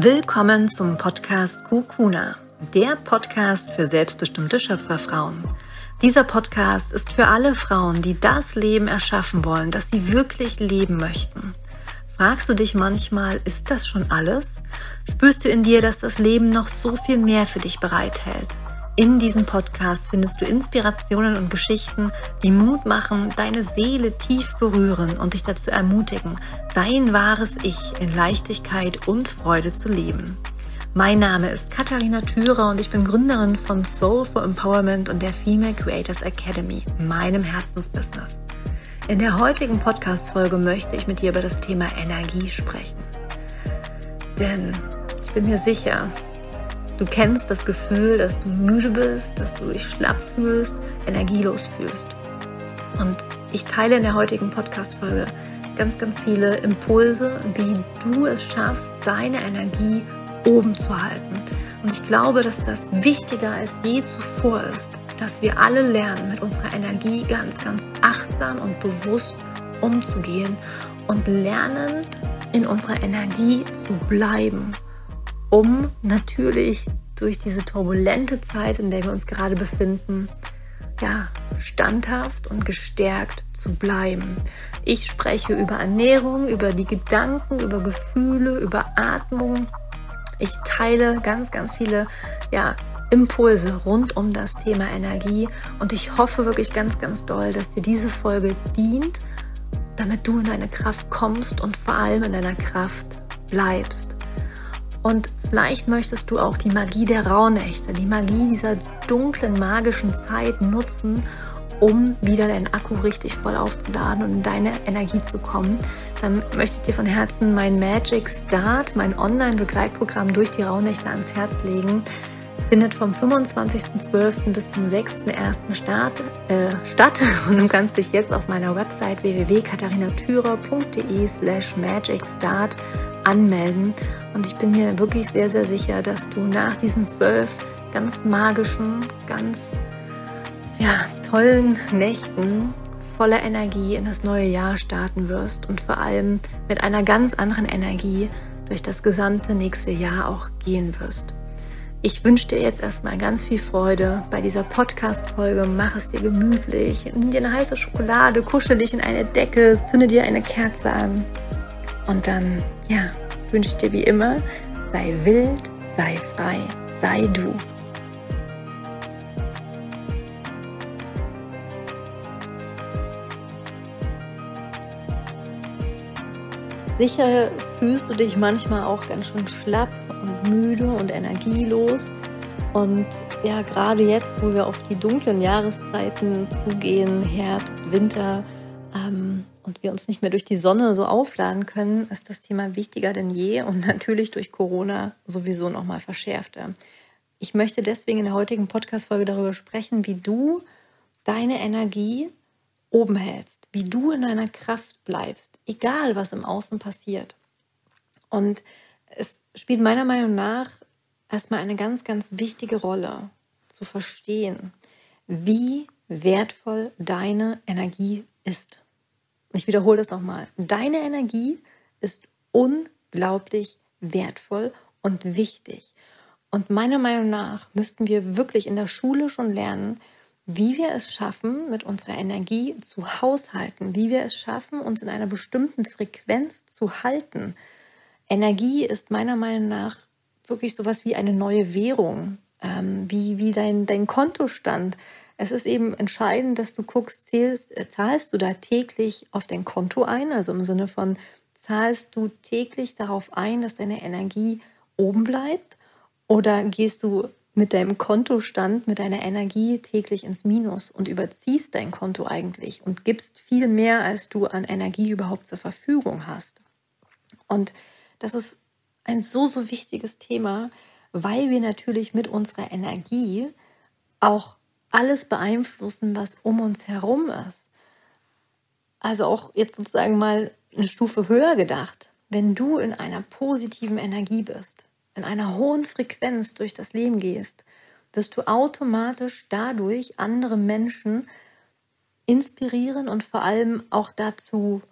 Willkommen zum Podcast Kukuna, der Podcast für selbstbestimmte Schöpferfrauen. Dieser Podcast ist für alle Frauen, die das Leben erschaffen wollen, das sie wirklich leben möchten. Fragst du dich manchmal, ist das schon alles? Spürst du in dir, dass das Leben noch so viel mehr für dich bereithält? In diesem Podcast findest du Inspirationen und Geschichten, die Mut machen, deine Seele tief berühren und dich dazu ermutigen, dein wahres Ich in Leichtigkeit und Freude zu leben. Mein Name ist Katharina Thürer und ich bin Gründerin von Soul for Empowerment und der Female Creators Academy, meinem Herzensbusiness. In der heutigen Podcast-Folge möchte ich mit dir über das Thema Energie sprechen. Denn ich bin mir sicher, Du kennst das Gefühl, dass du müde bist, dass du dich schlapp fühlst, energielos fühlst. Und ich teile in der heutigen Podcast-Folge ganz, ganz viele Impulse, wie du es schaffst, deine Energie oben zu halten. Und ich glaube, dass das wichtiger als je zuvor ist, dass wir alle lernen, mit unserer Energie ganz, ganz achtsam und bewusst umzugehen und lernen, in unserer Energie zu bleiben um natürlich durch diese turbulente Zeit, in der wir uns gerade befinden, ja, standhaft und gestärkt zu bleiben. Ich spreche über Ernährung, über die Gedanken, über Gefühle, über Atmung. Ich teile ganz, ganz viele, ja, Impulse rund um das Thema Energie und ich hoffe wirklich ganz, ganz doll, dass dir diese Folge dient, damit du in deine Kraft kommst und vor allem in deiner Kraft bleibst. Und vielleicht möchtest du auch die Magie der Rauhnächte, die Magie dieser dunklen, magischen Zeit nutzen, um wieder deinen Akku richtig voll aufzuladen und in deine Energie zu kommen, dann möchte ich dir von Herzen mein Magic Start, mein Online-Begleitprogramm durch die Rauhnächte ans Herz legen. Findet vom 25.12. bis zum 6.1. Start, äh, statt und du kannst dich jetzt auf meiner Website www.katharinatürer.de slash magicstart anmelden. Und ich bin mir wirklich sehr, sehr sicher, dass du nach diesen zwölf ganz magischen, ganz ja, tollen Nächten voller Energie in das neue Jahr starten wirst und vor allem mit einer ganz anderen Energie durch das gesamte nächste Jahr auch gehen wirst. Ich wünsche dir jetzt erstmal ganz viel Freude bei dieser Podcast-Folge. Mach es dir gemütlich. Nimm dir eine heiße Schokolade, kuschel dich in eine Decke, zünde dir eine Kerze an. Und dann, ja, wünsche ich dir wie immer, sei wild, sei frei, sei du. Sicher fühlst du dich manchmal auch ganz schön schlapp und müde und energielos. Und ja, gerade jetzt, wo wir auf die dunklen Jahreszeiten zugehen, Herbst, Winter, ähm, und wir uns nicht mehr durch die Sonne so aufladen können, ist das Thema wichtiger denn je und natürlich durch Corona sowieso nochmal verschärfter. Ich möchte deswegen in der heutigen Podcast-Folge darüber sprechen, wie du deine Energie oben hältst, wie du in deiner Kraft bleibst, egal was im Außen passiert. Und es spielt meiner Meinung nach erstmal eine ganz, ganz wichtige Rolle zu verstehen, wie wertvoll deine Energie ist. Ich wiederhole das nochmal. Deine Energie ist unglaublich wertvoll und wichtig. Und meiner Meinung nach müssten wir wirklich in der Schule schon lernen, wie wir es schaffen, mit unserer Energie zu haushalten, wie wir es schaffen, uns in einer bestimmten Frequenz zu halten. Energie ist meiner Meinung nach wirklich sowas wie eine neue Währung, ähm, wie, wie dein, dein Kontostand. Es ist eben entscheidend, dass du guckst, zählst, äh, zahlst du da täglich auf dein Konto ein, also im Sinne von zahlst du täglich darauf ein, dass deine Energie oben bleibt oder gehst du mit deinem Kontostand, mit deiner Energie täglich ins Minus und überziehst dein Konto eigentlich und gibst viel mehr, als du an Energie überhaupt zur Verfügung hast. Und das ist ein so, so wichtiges Thema, weil wir natürlich mit unserer Energie auch alles beeinflussen, was um uns herum ist. Also auch jetzt sozusagen mal eine Stufe höher gedacht. Wenn du in einer positiven Energie bist, in einer hohen Frequenz durch das Leben gehst, wirst du automatisch dadurch andere Menschen inspirieren und vor allem auch dazu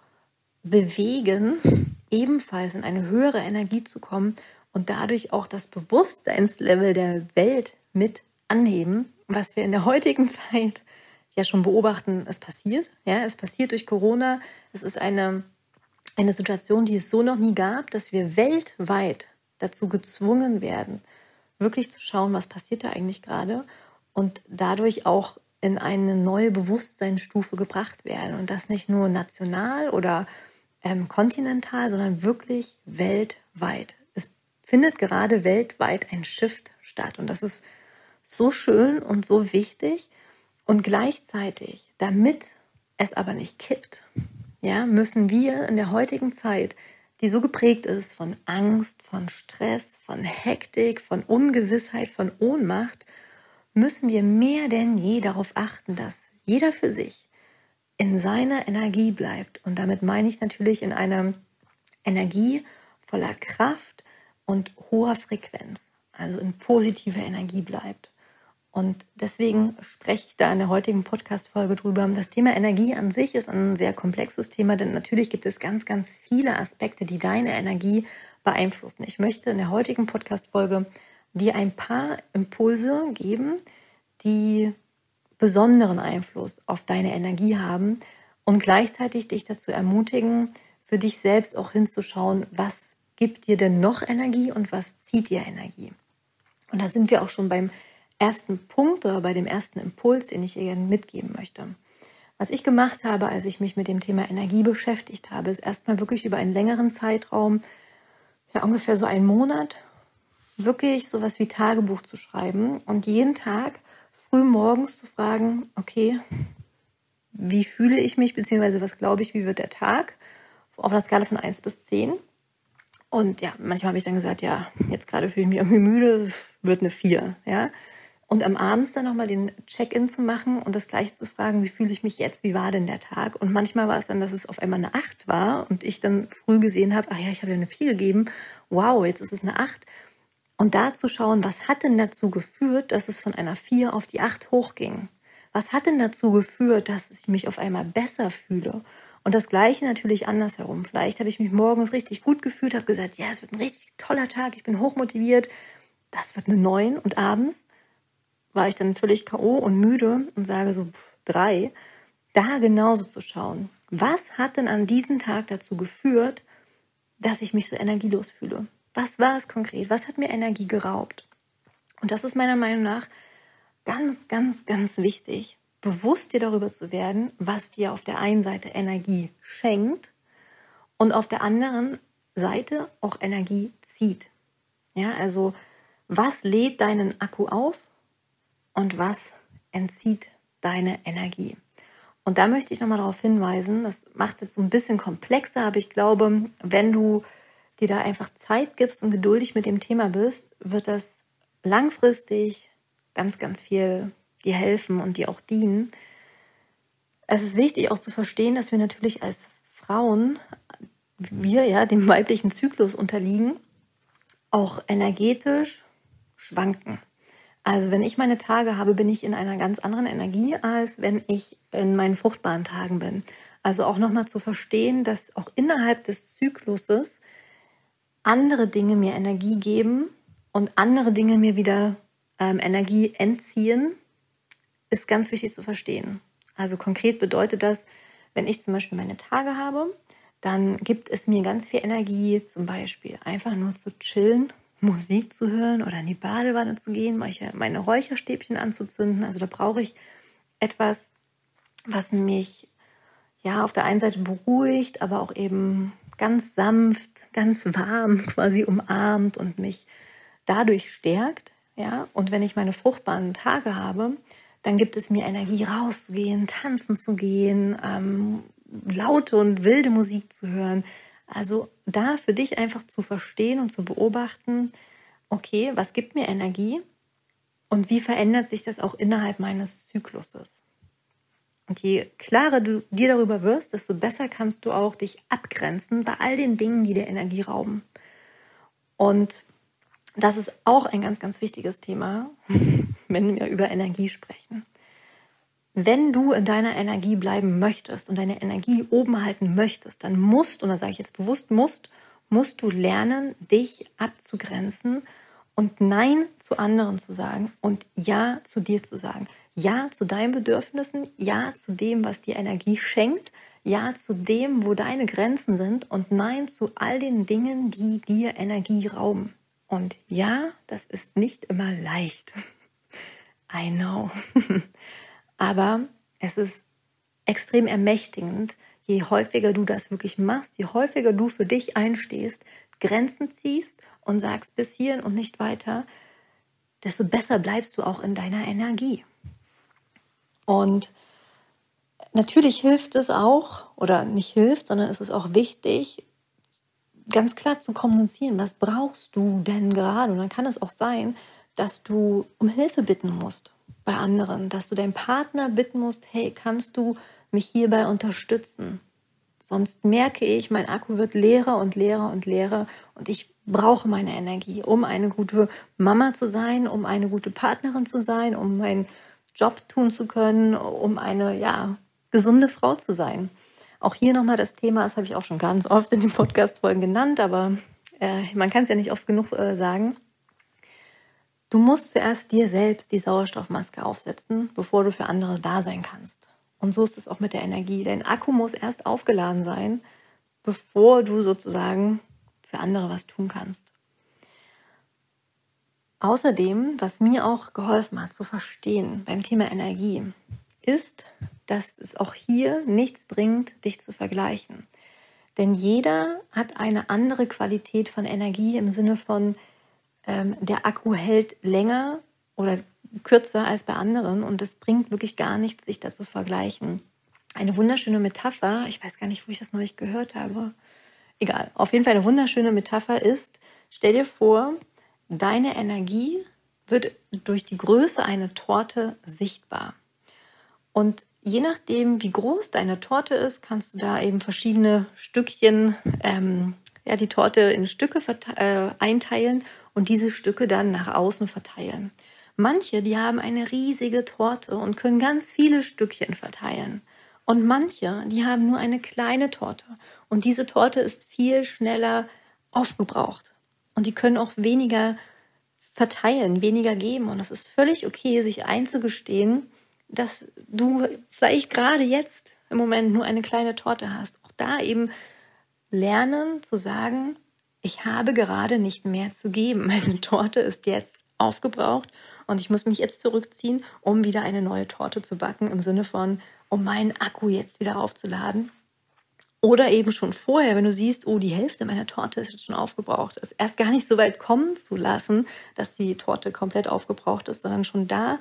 bewegen, ebenfalls in eine höhere Energie zu kommen und dadurch auch das Bewusstseinslevel der Welt mit anheben, was wir in der heutigen Zeit ja schon beobachten, es passiert. Ja, es passiert durch Corona. Es ist eine, eine Situation, die es so noch nie gab, dass wir weltweit dazu gezwungen werden, wirklich zu schauen, was passiert da eigentlich gerade und dadurch auch in eine neue Bewusstseinsstufe gebracht werden. Und das nicht nur national oder ähm, kontinental, sondern wirklich weltweit. Es findet gerade weltweit ein Shift statt. Und das ist so schön und so wichtig. Und gleichzeitig, damit es aber nicht kippt, ja, müssen wir in der heutigen Zeit, die so geprägt ist von Angst, von Stress, von Hektik, von Ungewissheit, von Ohnmacht, müssen wir mehr denn je darauf achten, dass jeder für sich in seiner Energie bleibt. Und damit meine ich natürlich in einer Energie voller Kraft und hoher Frequenz, also in positiver Energie bleibt. Und deswegen spreche ich da in der heutigen Podcast-Folge drüber. Das Thema Energie an sich ist ein sehr komplexes Thema, denn natürlich gibt es ganz, ganz viele Aspekte, die deine Energie beeinflussen. Ich möchte in der heutigen Podcast-Folge dir ein paar Impulse geben, die besonderen Einfluss auf deine Energie haben und gleichzeitig dich dazu ermutigen, für dich selbst auch hinzuschauen, was gibt dir denn noch Energie und was zieht dir Energie. Und da sind wir auch schon beim ersten Punkt oder bei dem ersten Impuls, den ich ihr mitgeben möchte. Was ich gemacht habe, als ich mich mit dem Thema Energie beschäftigt habe, ist erstmal wirklich über einen längeren Zeitraum, ja ungefähr so einen Monat, wirklich sowas wie Tagebuch zu schreiben und jeden Tag früh morgens zu fragen, okay, wie fühle ich mich, beziehungsweise was glaube ich, wie wird der Tag auf einer Skala von 1 bis 10. Und ja, manchmal habe ich dann gesagt, ja, jetzt gerade fühle ich mich irgendwie müde, wird eine 4, ja. Und am Abend dann nochmal den Check-in zu machen und das gleiche zu fragen, wie fühle ich mich jetzt, wie war denn der Tag? Und manchmal war es dann, dass es auf einmal eine 8 war und ich dann früh gesehen habe, ach ja, ich habe ja eine 4 gegeben, wow, jetzt ist es eine 8. Und da zu schauen, was hat denn dazu geführt, dass es von einer 4 auf die 8 hochging? Was hat denn dazu geführt, dass ich mich auf einmal besser fühle? Und das Gleiche natürlich andersherum. Vielleicht habe ich mich morgens richtig gut gefühlt, habe gesagt, ja, es wird ein richtig toller Tag, ich bin hochmotiviert, das wird eine 9 und abends war ich dann völlig K.O. und müde und sage so pff, drei, da genauso zu schauen. Was hat denn an diesem Tag dazu geführt, dass ich mich so energielos fühle? Was war es konkret? Was hat mir Energie geraubt? Und das ist meiner Meinung nach ganz, ganz, ganz wichtig, bewusst dir darüber zu werden, was dir auf der einen Seite Energie schenkt und auf der anderen Seite auch Energie zieht. Ja, also was lädt deinen Akku auf und was entzieht deine Energie. Und da möchte ich nochmal darauf hinweisen, das macht es jetzt so ein bisschen komplexer, aber ich glaube, wenn du dir da einfach Zeit gibst und geduldig mit dem Thema bist, wird das langfristig ganz, ganz viel dir helfen und dir auch dienen. Es ist wichtig auch zu verstehen, dass wir natürlich als Frauen, wir ja dem weiblichen Zyklus unterliegen, auch energetisch schwanken. Also wenn ich meine Tage habe, bin ich in einer ganz anderen Energie, als wenn ich in meinen fruchtbaren Tagen bin. Also auch nochmal zu verstehen, dass auch innerhalb des Zykluses andere Dinge mir Energie geben und andere Dinge mir wieder ähm, Energie entziehen, ist ganz wichtig zu verstehen. Also konkret bedeutet das, wenn ich zum Beispiel meine Tage habe, dann gibt es mir ganz viel Energie, zum Beispiel einfach nur zu chillen Musik zu hören oder in die Badewanne zu gehen, meine Räucherstäbchen anzuzünden. Also da brauche ich etwas, was mich ja auf der einen Seite beruhigt, aber auch eben ganz sanft, ganz warm quasi umarmt und mich dadurch stärkt. Ja, und wenn ich meine fruchtbaren Tage habe, dann gibt es mir Energie rauszugehen, tanzen zu gehen, ähm, laute und wilde Musik zu hören, also da für dich einfach zu verstehen und zu beobachten, okay, was gibt mir Energie und wie verändert sich das auch innerhalb meines Zykluses? Und je klarer du dir darüber wirst, desto besser kannst du auch dich abgrenzen bei all den Dingen, die dir Energie rauben. Und das ist auch ein ganz, ganz wichtiges Thema, wenn wir über Energie sprechen. Wenn du in deiner Energie bleiben möchtest und deine Energie oben halten möchtest, dann musst, und da sage ich jetzt bewusst musst, musst du lernen, dich abzugrenzen und Nein zu anderen zu sagen und Ja zu dir zu sagen. Ja zu deinen Bedürfnissen, Ja zu dem, was dir Energie schenkt, Ja zu dem, wo deine Grenzen sind und Nein zu all den Dingen, die dir Energie rauben. Und ja, das ist nicht immer leicht. I know. Aber es ist extrem ermächtigend, je häufiger du das wirklich machst, je häufiger du für dich einstehst, Grenzen ziehst und sagst bis hierhin und nicht weiter, desto besser bleibst du auch in deiner Energie. Und natürlich hilft es auch, oder nicht hilft, sondern es ist auch wichtig, ganz klar zu kommunizieren, was brauchst du denn gerade? Und dann kann es auch sein, dass du um Hilfe bitten musst bei anderen, dass du deinen Partner bitten musst, hey, kannst du mich hierbei unterstützen? Sonst merke ich, mein Akku wird leerer und leerer und leerer und ich brauche meine Energie, um eine gute Mama zu sein, um eine gute Partnerin zu sein, um meinen Job tun zu können, um eine ja gesunde Frau zu sein. Auch hier nochmal das Thema, das habe ich auch schon ganz oft in den Podcast-Folgen genannt, aber äh, man kann es ja nicht oft genug äh, sagen. Du musst zuerst dir selbst die Sauerstoffmaske aufsetzen, bevor du für andere da sein kannst. Und so ist es auch mit der Energie. Dein Akku muss erst aufgeladen sein, bevor du sozusagen für andere was tun kannst. Außerdem, was mir auch geholfen hat zu verstehen beim Thema Energie, ist, dass es auch hier nichts bringt, dich zu vergleichen. Denn jeder hat eine andere Qualität von Energie im Sinne von, ähm, der Akku hält länger oder kürzer als bei anderen und es bringt wirklich gar nichts, sich da zu vergleichen. Eine wunderschöne Metapher, ich weiß gar nicht, wo ich das neulich gehört habe. Egal, auf jeden Fall eine wunderschöne Metapher ist, stell dir vor, deine Energie wird durch die Größe einer Torte sichtbar. Und je nachdem, wie groß deine Torte ist, kannst du da eben verschiedene Stückchen, ähm, ja, die Torte in Stücke äh, einteilen und diese Stücke dann nach außen verteilen. Manche, die haben eine riesige Torte und können ganz viele Stückchen verteilen. Und manche, die haben nur eine kleine Torte. Und diese Torte ist viel schneller aufgebraucht. Und die können auch weniger verteilen, weniger geben. Und es ist völlig okay, sich einzugestehen, dass du vielleicht gerade jetzt im Moment nur eine kleine Torte hast. Auch da eben lernen zu sagen, ich habe gerade nicht mehr zu geben. Meine Torte ist jetzt aufgebraucht und ich muss mich jetzt zurückziehen, um wieder eine neue Torte zu backen, im Sinne von, um meinen Akku jetzt wieder aufzuladen. Oder eben schon vorher, wenn du siehst, oh, die Hälfte meiner Torte ist jetzt schon aufgebraucht, es erst gar nicht so weit kommen zu lassen, dass die Torte komplett aufgebraucht ist, sondern schon da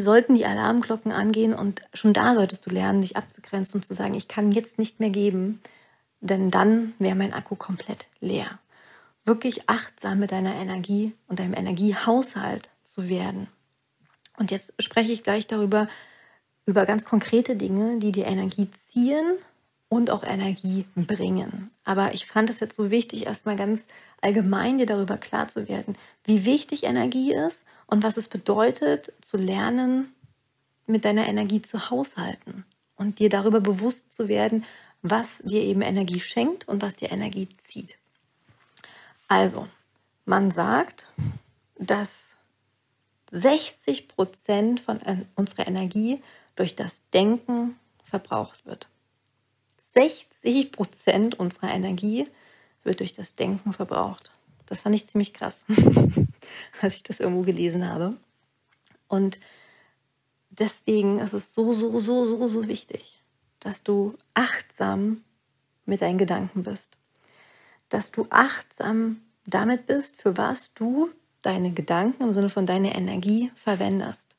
sollten die Alarmglocken angehen und schon da solltest du lernen, dich abzugrenzen und zu sagen, ich kann jetzt nicht mehr geben, denn dann wäre mein Akku komplett leer. Wirklich achtsam mit deiner Energie und deinem Energiehaushalt zu werden. Und jetzt spreche ich gleich darüber, über ganz konkrete Dinge, die dir Energie ziehen und auch Energie bringen. Aber ich fand es jetzt so wichtig, erstmal ganz allgemein dir darüber klar zu werden, wie wichtig Energie ist und was es bedeutet, zu lernen, mit deiner Energie zu haushalten und dir darüber bewusst zu werden, was dir eben Energie schenkt und was dir Energie zieht. Also, man sagt, dass 60 Prozent von unserer Energie durch das Denken verbraucht wird. 60 Prozent unserer Energie wird durch das Denken verbraucht. Das fand ich ziemlich krass, als ich das irgendwo gelesen habe. Und deswegen ist es so, so, so, so, so wichtig, dass du achtsam mit deinen Gedanken bist. Dass du achtsam damit bist, für was du deine Gedanken im Sinne von deiner Energie verwendest.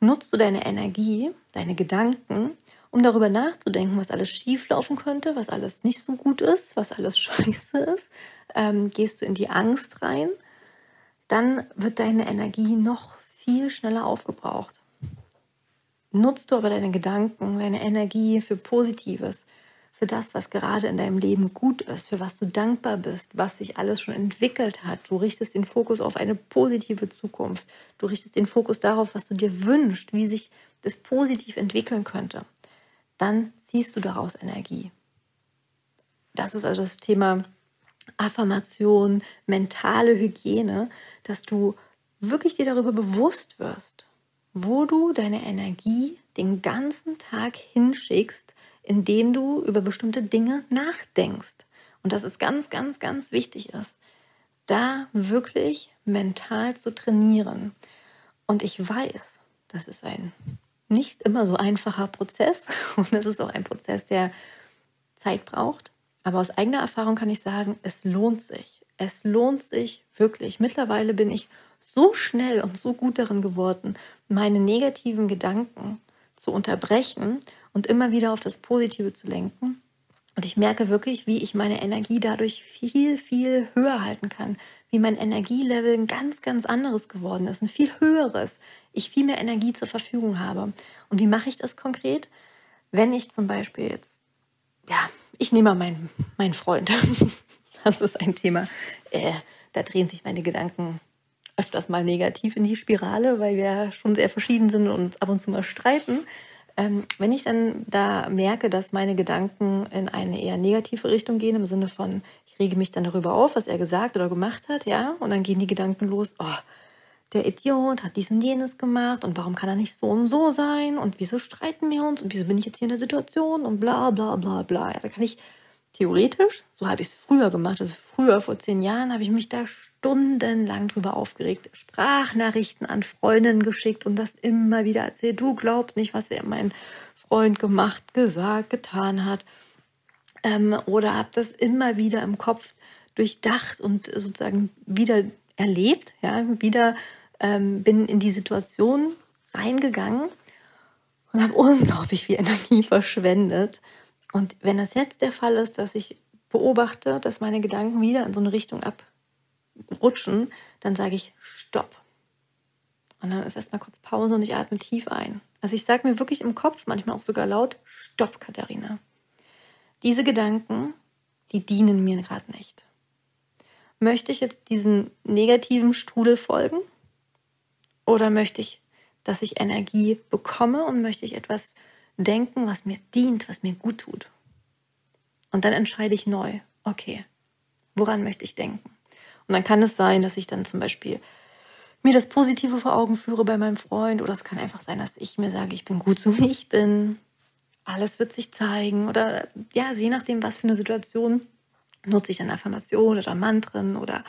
Nutzt du deine Energie, deine Gedanken, um darüber nachzudenken, was alles schieflaufen könnte, was alles nicht so gut ist, was alles scheiße ist, ähm, gehst du in die Angst rein, dann wird deine Energie noch viel schneller aufgebraucht. Nutzt du aber deine Gedanken, deine Energie für Positives, für das, was gerade in deinem Leben gut ist, für was du dankbar bist, was sich alles schon entwickelt hat. Du richtest den Fokus auf eine positive Zukunft. Du richtest den Fokus darauf, was du dir wünschst, wie sich das positiv entwickeln könnte. Dann ziehst du daraus Energie. Das ist also das Thema Affirmation, mentale Hygiene, dass du wirklich dir darüber bewusst wirst, wo du deine Energie den ganzen Tag hinschickst, indem du über bestimmte Dinge nachdenkst. Und dass es ganz, ganz, ganz wichtig ist, da wirklich mental zu trainieren. Und ich weiß, das ist ein nicht immer so einfacher Prozess und es ist auch ein Prozess, der Zeit braucht. Aber aus eigener Erfahrung kann ich sagen, es lohnt sich. Es lohnt sich wirklich. Mittlerweile bin ich so schnell und so gut darin geworden, meine negativen Gedanken zu unterbrechen und immer wieder auf das Positive zu lenken. Und ich merke wirklich, wie ich meine Energie dadurch viel, viel höher halten kann. Wie mein Energielevel ein ganz, ganz anderes geworden ist, ein viel höheres. Ich viel mehr Energie zur Verfügung habe. Und wie mache ich das konkret? Wenn ich zum Beispiel jetzt, ja, ich nehme mal meinen, meinen Freund. Das ist ein Thema. Äh, da drehen sich meine Gedanken öfters mal negativ in die Spirale, weil wir schon sehr verschieden sind und uns ab und zu mal streiten. Ähm, wenn ich dann da merke, dass meine Gedanken in eine eher negative Richtung gehen, im Sinne von, ich rege mich dann darüber auf, was er gesagt oder gemacht hat, ja, und dann gehen die Gedanken los, oh, der Idiot hat dies und jenes gemacht und warum kann er nicht so und so sein und wieso streiten wir uns und wieso bin ich jetzt hier in der Situation und bla bla bla bla. Ja, da kann ich theoretisch, so habe ich es früher gemacht, also früher vor zehn Jahren habe ich mich da stundenlang drüber aufgeregt, Sprachnachrichten an Freundinnen geschickt und das immer wieder erzählt. Du glaubst nicht, was er mein Freund gemacht, gesagt, getan hat. Ähm, oder habe das immer wieder im Kopf durchdacht und sozusagen wieder erlebt, ja, wieder ähm, bin in die Situation reingegangen und habe unglaublich viel Energie verschwendet. Und wenn das jetzt der Fall ist, dass ich beobachte, dass meine Gedanken wieder in so eine Richtung abrutschen, dann sage ich Stopp. Und dann ist erstmal kurz Pause und ich atme tief ein. Also ich sage mir wirklich im Kopf, manchmal auch sogar laut, Stopp, Katharina. Diese Gedanken, die dienen mir gerade nicht. Möchte ich jetzt diesen negativen Strudel folgen? Oder möchte ich, dass ich Energie bekomme und möchte ich etwas denken, was mir dient, was mir gut tut? Und dann entscheide ich neu, okay, woran möchte ich denken? Und dann kann es sein, dass ich dann zum Beispiel mir das Positive vor Augen führe bei meinem Freund oder es kann einfach sein, dass ich mir sage, ich bin gut so wie ich bin. Alles wird sich zeigen oder ja, also je nachdem, was für eine Situation nutze ich dann Affirmationen oder Mantren oder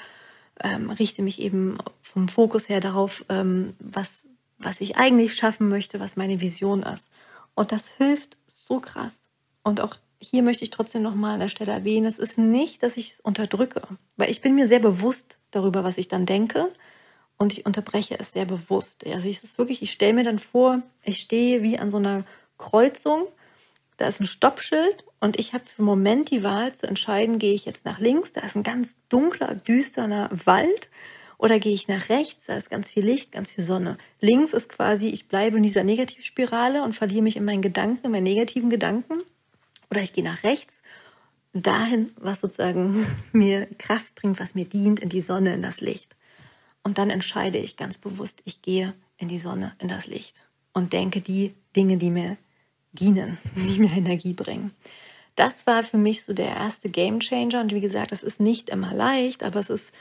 ähm, richte mich eben vom Fokus her darauf, ähm, was, was ich eigentlich schaffen möchte, was meine Vision ist. Und das hilft so krass. Und auch hier möchte ich trotzdem nochmal an der Stelle erwähnen, es ist nicht, dass ich es unterdrücke, weil ich bin mir sehr bewusst darüber, was ich dann denke und ich unterbreche es sehr bewusst. Also es ist wirklich, ich stelle mir dann vor, ich stehe wie an so einer Kreuzung da ist ein Stoppschild und ich habe für einen Moment die Wahl zu entscheiden, gehe ich jetzt nach links, da ist ein ganz dunkler, düsterner Wald oder gehe ich nach rechts, da ist ganz viel Licht, ganz viel Sonne. Links ist quasi, ich bleibe in dieser Negativspirale und verliere mich in meinen Gedanken, in meinen negativen Gedanken oder ich gehe nach rechts dahin, was sozusagen mir Kraft bringt, was mir dient, in die Sonne, in das Licht. Und dann entscheide ich ganz bewusst, ich gehe in die Sonne, in das Licht und denke die Dinge, die mir dienen, die mir Energie bringen. Das war für mich so der erste Game Changer. Und wie gesagt, das ist nicht immer leicht, aber es ist,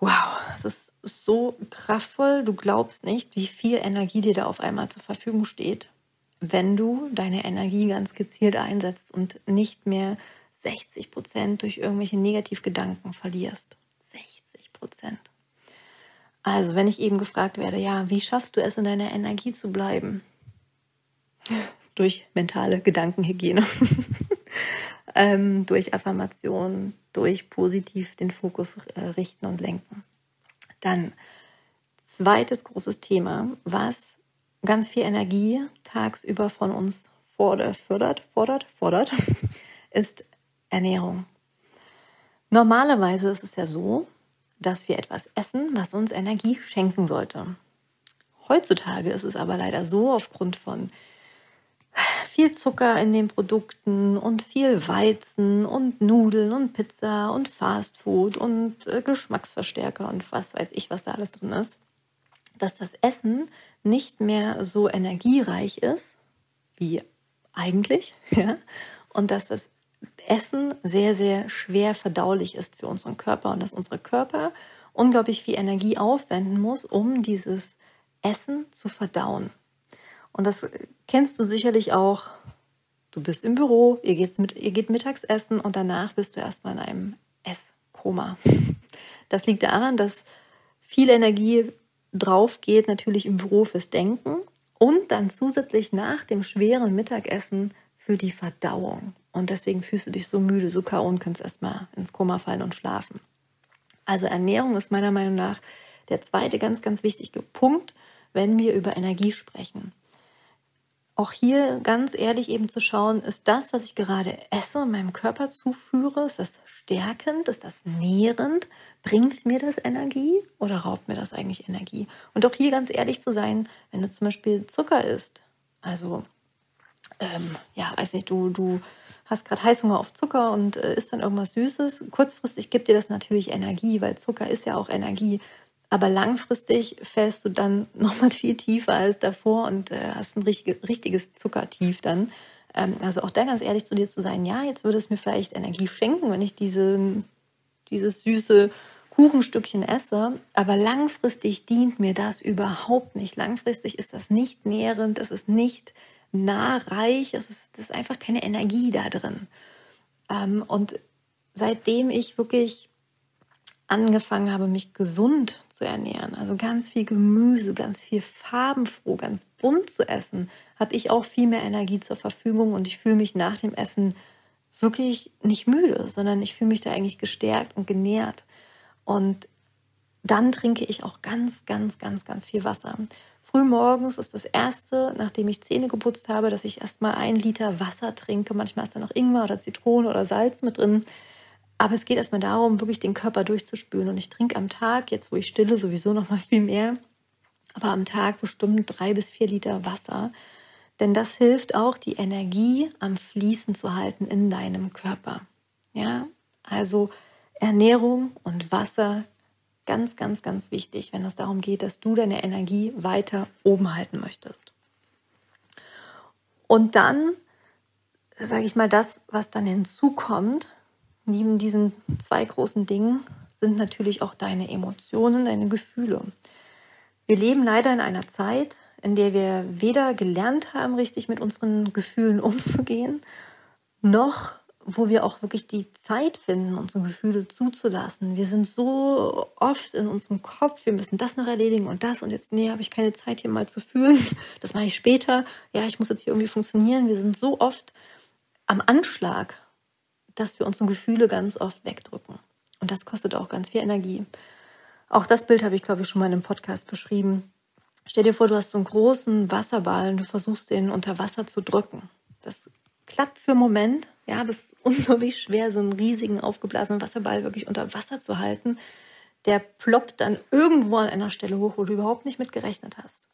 wow, es ist so kraftvoll. Du glaubst nicht, wie viel Energie dir da auf einmal zur Verfügung steht, wenn du deine Energie ganz gezielt einsetzt und nicht mehr 60 Prozent durch irgendwelche Negativgedanken verlierst. 60 Prozent. Also, wenn ich eben gefragt werde, ja, wie schaffst du es, in deiner Energie zu bleiben? durch mentale Gedankenhygiene, ähm, durch Affirmation, durch positiv den Fokus äh, richten und lenken. Dann zweites großes Thema, was ganz viel Energie tagsüber von uns fordert, fördert, fordert, fordert, ist Ernährung. Normalerweise ist es ja so, dass wir etwas essen, was uns Energie schenken sollte. Heutzutage ist es aber leider so, aufgrund von viel Zucker in den Produkten und viel Weizen und Nudeln und Pizza und Fastfood und äh, Geschmacksverstärker und was weiß ich, was da alles drin ist, dass das Essen nicht mehr so energiereich ist wie eigentlich, ja, und dass das Essen sehr, sehr schwer verdaulich ist für unseren Körper und dass unsere Körper unglaublich viel Energie aufwenden muss, um dieses Essen zu verdauen. Und das kennst du sicherlich auch. Du bist im Büro, ihr, geht's mit, ihr geht mittags essen und danach bist du erstmal in einem Esskoma. Das liegt daran, dass viel Energie drauf geht, natürlich im Büro fürs Denken und dann zusätzlich nach dem schweren Mittagessen für die Verdauung. Und deswegen fühlst du dich so müde, so K.O. und kannst erstmal ins Koma fallen und schlafen. Also Ernährung ist meiner Meinung nach der zweite ganz, ganz wichtige Punkt, wenn wir über Energie sprechen auch hier ganz ehrlich eben zu schauen, ist das, was ich gerade esse und meinem Körper zuführe, ist das stärkend, ist das nährend, bringt mir das Energie oder raubt mir das eigentlich Energie? Und auch hier ganz ehrlich zu sein, wenn du zum Beispiel Zucker isst, also ähm, ja, weiß nicht, du, du hast gerade Heißhunger auf Zucker und äh, isst dann irgendwas Süßes, kurzfristig gibt dir das natürlich Energie, weil Zucker ist ja auch Energie. Aber langfristig fällst du dann nochmal viel tiefer als davor und äh, hast ein richtig, richtiges Zuckertief dann. Ähm, also auch da ganz ehrlich zu dir zu sein, ja, jetzt würde es mir vielleicht Energie schenken, wenn ich diese, dieses süße Kuchenstückchen esse, aber langfristig dient mir das überhaupt nicht. Langfristig ist das nicht nährend, das ist nicht nahreich, es ist, das ist einfach keine Energie da drin. Ähm, und seitdem ich wirklich angefangen habe, mich gesund zu ernähren, also ganz viel Gemüse, ganz viel farbenfroh, ganz bunt zu essen, habe ich auch viel mehr Energie zur Verfügung und ich fühle mich nach dem Essen wirklich nicht müde, sondern ich fühle mich da eigentlich gestärkt und genährt. Und dann trinke ich auch ganz, ganz, ganz, ganz viel Wasser. Früh morgens ist das erste, nachdem ich Zähne geputzt habe, dass ich erstmal ein Liter Wasser trinke. Manchmal ist da noch Ingwer oder Zitrone oder Salz mit drin. Aber es geht erstmal darum, wirklich den Körper durchzuspülen. Und ich trinke am Tag, jetzt wo ich stille, sowieso noch mal viel mehr. Aber am Tag bestimmt drei bis vier Liter Wasser. Denn das hilft auch, die Energie am Fließen zu halten in deinem Körper. Ja, also Ernährung und Wasser ganz, ganz, ganz wichtig, wenn es darum geht, dass du deine Energie weiter oben halten möchtest. Und dann, sage ich mal, das, was dann hinzukommt, Neben diesen zwei großen Dingen sind natürlich auch deine Emotionen, deine Gefühle. Wir leben leider in einer Zeit, in der wir weder gelernt haben, richtig mit unseren Gefühlen umzugehen, noch wo wir auch wirklich die Zeit finden, unsere Gefühle zuzulassen. Wir sind so oft in unserem Kopf, wir müssen das noch erledigen und das und jetzt, nee, habe ich keine Zeit hier mal zu fühlen. Das mache ich später. Ja, ich muss jetzt hier irgendwie funktionieren. Wir sind so oft am Anschlag dass wir unsere Gefühle ganz oft wegdrücken. Und das kostet auch ganz viel Energie. Auch das Bild habe ich, glaube ich, schon mal in einem Podcast beschrieben. Stell dir vor, du hast so einen großen Wasserball und du versuchst den unter Wasser zu drücken. Das klappt für einen Moment, ja, das ist unglaublich schwer, so einen riesigen aufgeblasenen Wasserball wirklich unter Wasser zu halten. Der ploppt dann irgendwo an einer Stelle hoch, wo du überhaupt nicht mit gerechnet hast.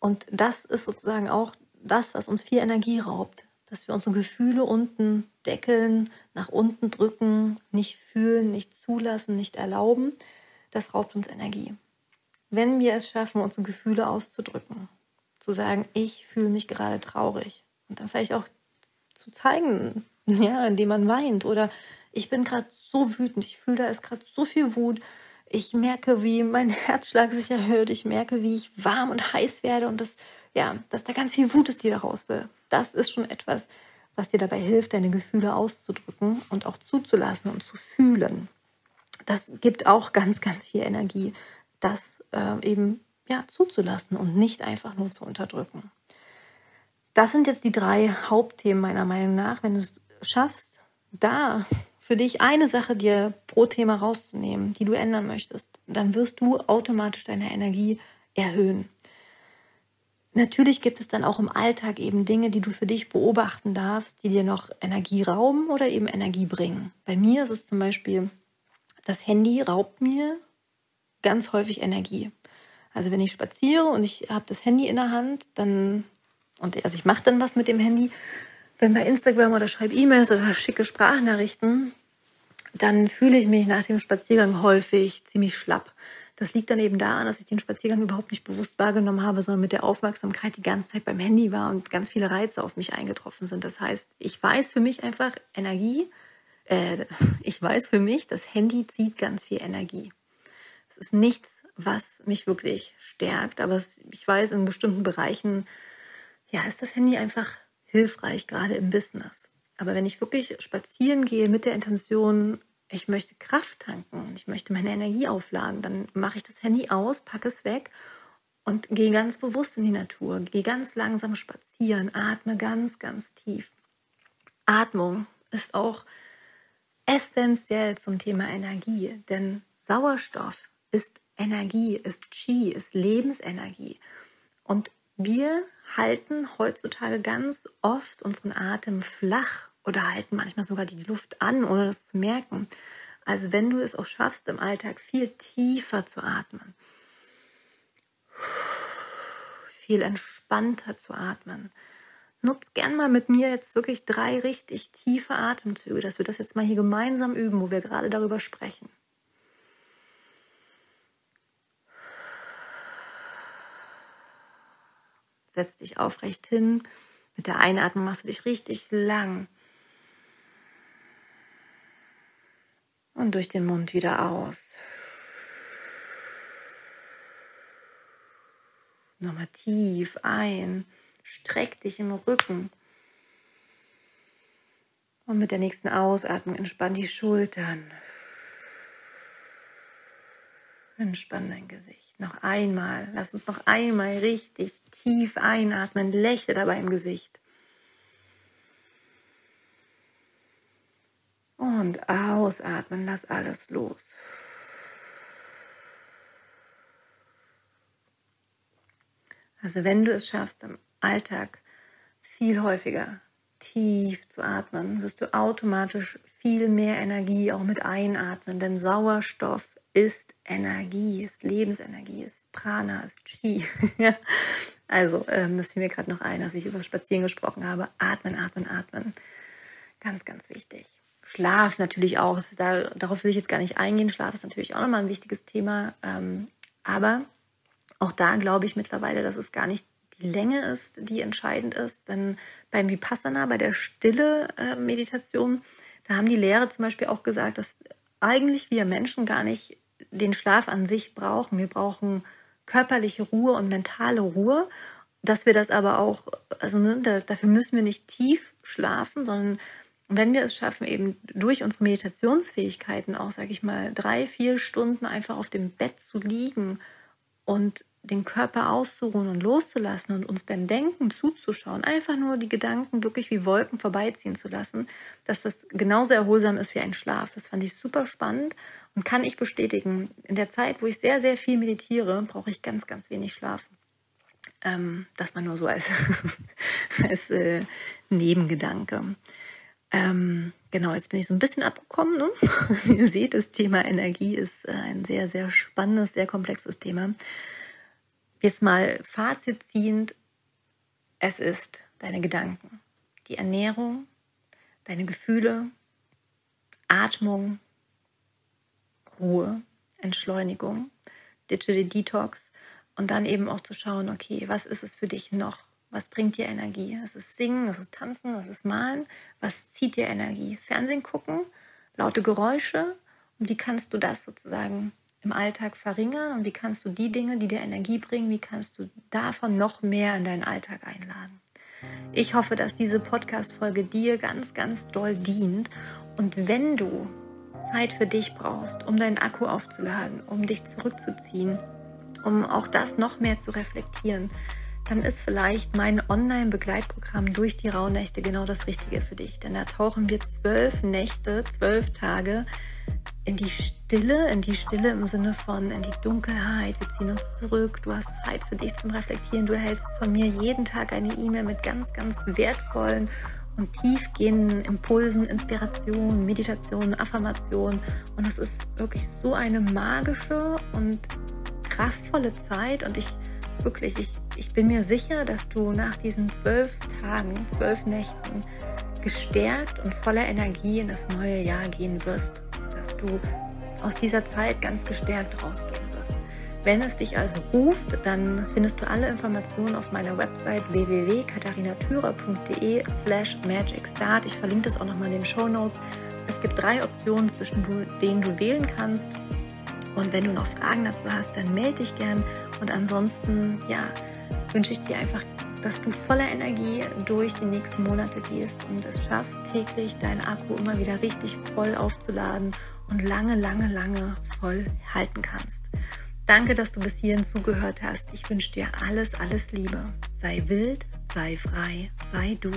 Und das ist sozusagen auch das, was uns viel Energie raubt dass wir unsere Gefühle unten deckeln, nach unten drücken, nicht fühlen, nicht zulassen, nicht erlauben, das raubt uns Energie. Wenn wir es schaffen, unsere Gefühle auszudrücken, zu sagen, ich fühle mich gerade traurig und dann vielleicht auch zu zeigen, ja, indem man weint oder ich bin gerade so wütend, ich fühle, da ist gerade so viel Wut, ich merke, wie mein Herzschlag sich erhöht, ich merke, wie ich warm und heiß werde und das ja, dass da ganz viel Wut ist, die da raus will. Das ist schon etwas, was dir dabei hilft, deine Gefühle auszudrücken und auch zuzulassen und zu fühlen. Das gibt auch ganz, ganz viel Energie, das äh, eben ja, zuzulassen und nicht einfach nur zu unterdrücken. Das sind jetzt die drei Hauptthemen meiner Meinung nach. Wenn du es schaffst, da für dich eine Sache dir pro Thema rauszunehmen, die du ändern möchtest, dann wirst du automatisch deine Energie erhöhen. Natürlich gibt es dann auch im Alltag eben Dinge, die du für dich beobachten darfst, die dir noch Energie rauben oder eben Energie bringen. Bei mir ist es zum Beispiel, das Handy raubt mir ganz häufig Energie. Also wenn ich spaziere und ich habe das Handy in der Hand, dann, und also ich mache dann was mit dem Handy, wenn bei Instagram oder schreibe E-Mails oder schicke Sprachnachrichten, dann fühle ich mich nach dem Spaziergang häufig ziemlich schlapp. Das liegt dann eben daran, dass ich den Spaziergang überhaupt nicht bewusst wahrgenommen habe, sondern mit der Aufmerksamkeit die ganze Zeit beim Handy war und ganz viele Reize auf mich eingetroffen sind. Das heißt, ich weiß für mich einfach, Energie äh, ich weiß für mich, das Handy zieht ganz viel Energie. Es ist nichts, was mich wirklich stärkt, aber es, ich weiß, in bestimmten Bereichen, ja, ist das Handy einfach hilfreich, gerade im Business. Aber wenn ich wirklich spazieren gehe mit der Intention, ich möchte Kraft tanken, ich möchte meine Energie aufladen, dann mache ich das Handy aus, packe es weg und gehe ganz bewusst in die Natur, gehe ganz langsam spazieren, atme ganz, ganz tief. Atmung ist auch essentiell zum Thema Energie, denn Sauerstoff ist Energie, ist Qi, ist Lebensenergie. Und wir halten heutzutage ganz oft unseren Atem flach oder halten manchmal sogar die Luft an, ohne das zu merken. Also wenn du es auch schaffst, im Alltag viel tiefer zu atmen, viel entspannter zu atmen. Nutz gern mal mit mir jetzt wirklich drei richtig tiefe Atemzüge, dass wir das jetzt mal hier gemeinsam üben, wo wir gerade darüber sprechen. Setz dich aufrecht hin. Mit der Einatmung machst du dich richtig lang. Und durch den Mund wieder aus. Nochmal tief ein. Streck dich im Rücken. Und mit der nächsten Ausatmung entspann die Schultern. Entspann dein Gesicht. Noch einmal. Lass uns noch einmal richtig tief einatmen. Lächle dabei im Gesicht. Und ausatmen. Lass alles los. Also wenn du es schaffst, im Alltag viel häufiger tief zu atmen, wirst du automatisch viel mehr Energie auch mit einatmen, denn Sauerstoff ist Energie, ist Lebensenergie, ist Prana, ist Chi. also, ähm, das fiel mir gerade noch ein, als ich über das Spazieren gesprochen habe. Atmen, atmen, atmen. Ganz, ganz wichtig. Schlaf natürlich auch. Da, darauf will ich jetzt gar nicht eingehen. Schlaf ist natürlich auch nochmal ein wichtiges Thema. Ähm, aber auch da glaube ich mittlerweile, dass es gar nicht die Länge ist, die entscheidend ist. Denn beim Vipassana, bei der stille äh, Meditation, da haben die Lehrer zum Beispiel auch gesagt, dass eigentlich wir Menschen gar nicht den Schlaf an sich brauchen. Wir brauchen körperliche Ruhe und mentale Ruhe. Dass wir das aber auch, also ne, da, dafür müssen wir nicht tief schlafen, sondern wenn wir es schaffen, eben durch unsere Meditationsfähigkeiten auch, sage ich mal, drei, vier Stunden einfach auf dem Bett zu liegen und den Körper auszuruhen und loszulassen und uns beim Denken zuzuschauen, einfach nur die Gedanken wirklich wie Wolken vorbeiziehen zu lassen, dass das genauso erholsam ist wie ein Schlaf. Das fand ich super spannend und kann ich bestätigen. In der Zeit, wo ich sehr, sehr viel meditiere, brauche ich ganz, ganz wenig Schlaf. Ähm, das mal nur so als, als äh, Nebengedanke. Ähm, genau, jetzt bin ich so ein bisschen abgekommen. Ne? Ihr seht, das Thema Energie ist äh, ein sehr, sehr spannendes, sehr komplexes Thema. Jetzt mal Fazit ziehend, es ist deine Gedanken, die Ernährung, deine Gefühle, Atmung, Ruhe, Entschleunigung, Digital Detox und dann eben auch zu schauen, okay, was ist es für dich noch? Was bringt dir Energie? Es ist Singen, es ist Tanzen, es ist Malen. Was zieht dir Energie? Fernsehen gucken, laute Geräusche und wie kannst du das sozusagen im Alltag verringern und wie kannst du die Dinge, die dir Energie bringen, wie kannst du davon noch mehr in deinen Alltag einladen. Ich hoffe, dass diese Podcast-Folge dir ganz, ganz doll dient. Und wenn du Zeit für dich brauchst, um deinen Akku aufzuladen, um dich zurückzuziehen, um auch das noch mehr zu reflektieren, dann ist vielleicht mein Online-Begleitprogramm durch die Rauhnächte genau das Richtige für dich. Denn da tauchen wir zwölf Nächte, zwölf Tage in die Stille, in die Stille im Sinne von in die Dunkelheit. Wir ziehen uns zurück. Du hast Zeit für dich zum Reflektieren. Du erhältst von mir jeden Tag eine E-Mail mit ganz, ganz wertvollen und tiefgehenden Impulsen, Inspirationen, Meditationen, Affirmationen. Und es ist wirklich so eine magische und kraftvolle Zeit. Und ich wirklich, ich, ich bin mir sicher, dass du nach diesen zwölf Tagen, zwölf Nächten gestärkt und voller Energie in das neue Jahr gehen wirst dass du aus dieser Zeit ganz gestärkt rausgehen wirst. Wenn es dich also ruft, dann findest du alle Informationen auf meiner Website www.katharinatürer.de slash magicstart. Ich verlinke das auch nochmal in den Show Notes. Es gibt drei Optionen, zwischen denen du wählen kannst. Und wenn du noch Fragen dazu hast, dann melde dich gern. Und ansonsten, ja, wünsche ich dir einfach, dass du voller Energie durch die nächsten Monate gehst und es schaffst, täglich deinen Akku immer wieder richtig voll aufzuladen und lange, lange, lange voll halten kannst. Danke, dass du bis hierhin zugehört hast. Ich wünsche dir alles, alles Liebe. Sei wild, sei frei, sei du.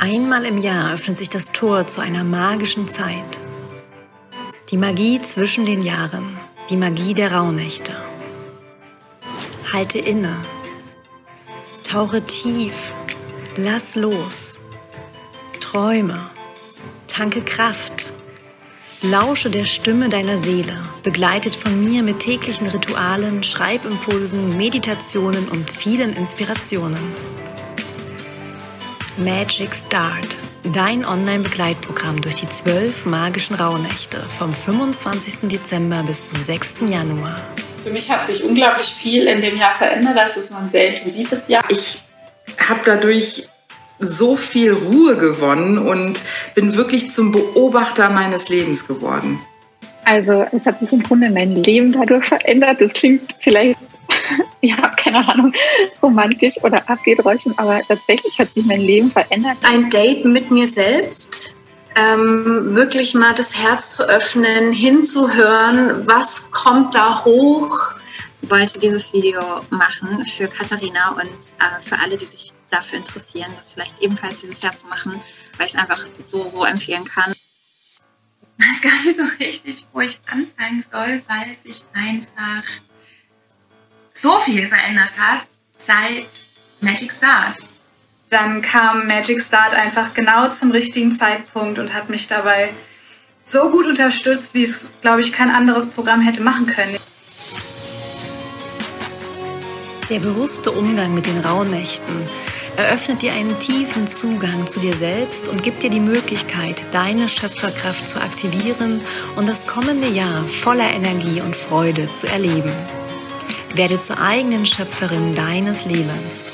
Einmal im Jahr öffnet sich das Tor zu einer magischen Zeit. Die Magie zwischen den Jahren, die Magie der Rauhnächte. Halte inne, tauche tief, lass los, träume, tanke Kraft, lausche der Stimme deiner Seele, begleitet von mir mit täglichen Ritualen, Schreibimpulsen, Meditationen und vielen Inspirationen. Magic Start, dein Online-Begleitprogramm durch die zwölf magischen Rauhnächte vom 25. Dezember bis zum 6. Januar. Für mich hat sich unglaublich viel in dem Jahr verändert. Das ist ein sehr intensives Jahr. Ich habe dadurch so viel Ruhe gewonnen und bin wirklich zum Beobachter meines Lebens geworden. Also es hat sich im Grunde mein Leben dadurch verändert. Das klingt vielleicht ja, keine Ahnung, romantisch oder abgedroschen, aber tatsächlich hat sich mein Leben verändert. Ein Date mit mir selbst, ähm, wirklich mal das Herz zu öffnen, hinzuhören, was kommt da hoch. Ich wollte dieses Video machen für Katharina und äh, für alle, die sich dafür interessieren, das vielleicht ebenfalls dieses Jahr zu machen, weil ich es einfach so, so empfehlen kann. Ich weiß gar nicht so richtig, wo ich anfangen soll, weil es sich einfach so viel verändert hat seit Magic Start. Dann kam Magic Start einfach genau zum richtigen Zeitpunkt und hat mich dabei so gut unterstützt, wie es, glaube ich, kein anderes Programm hätte machen können. Der bewusste Umgang mit den Rauhnächten eröffnet dir einen tiefen Zugang zu dir selbst und gibt dir die Möglichkeit, deine Schöpferkraft zu aktivieren und das kommende Jahr voller Energie und Freude zu erleben. Werde zur eigenen Schöpferin deines Lebens.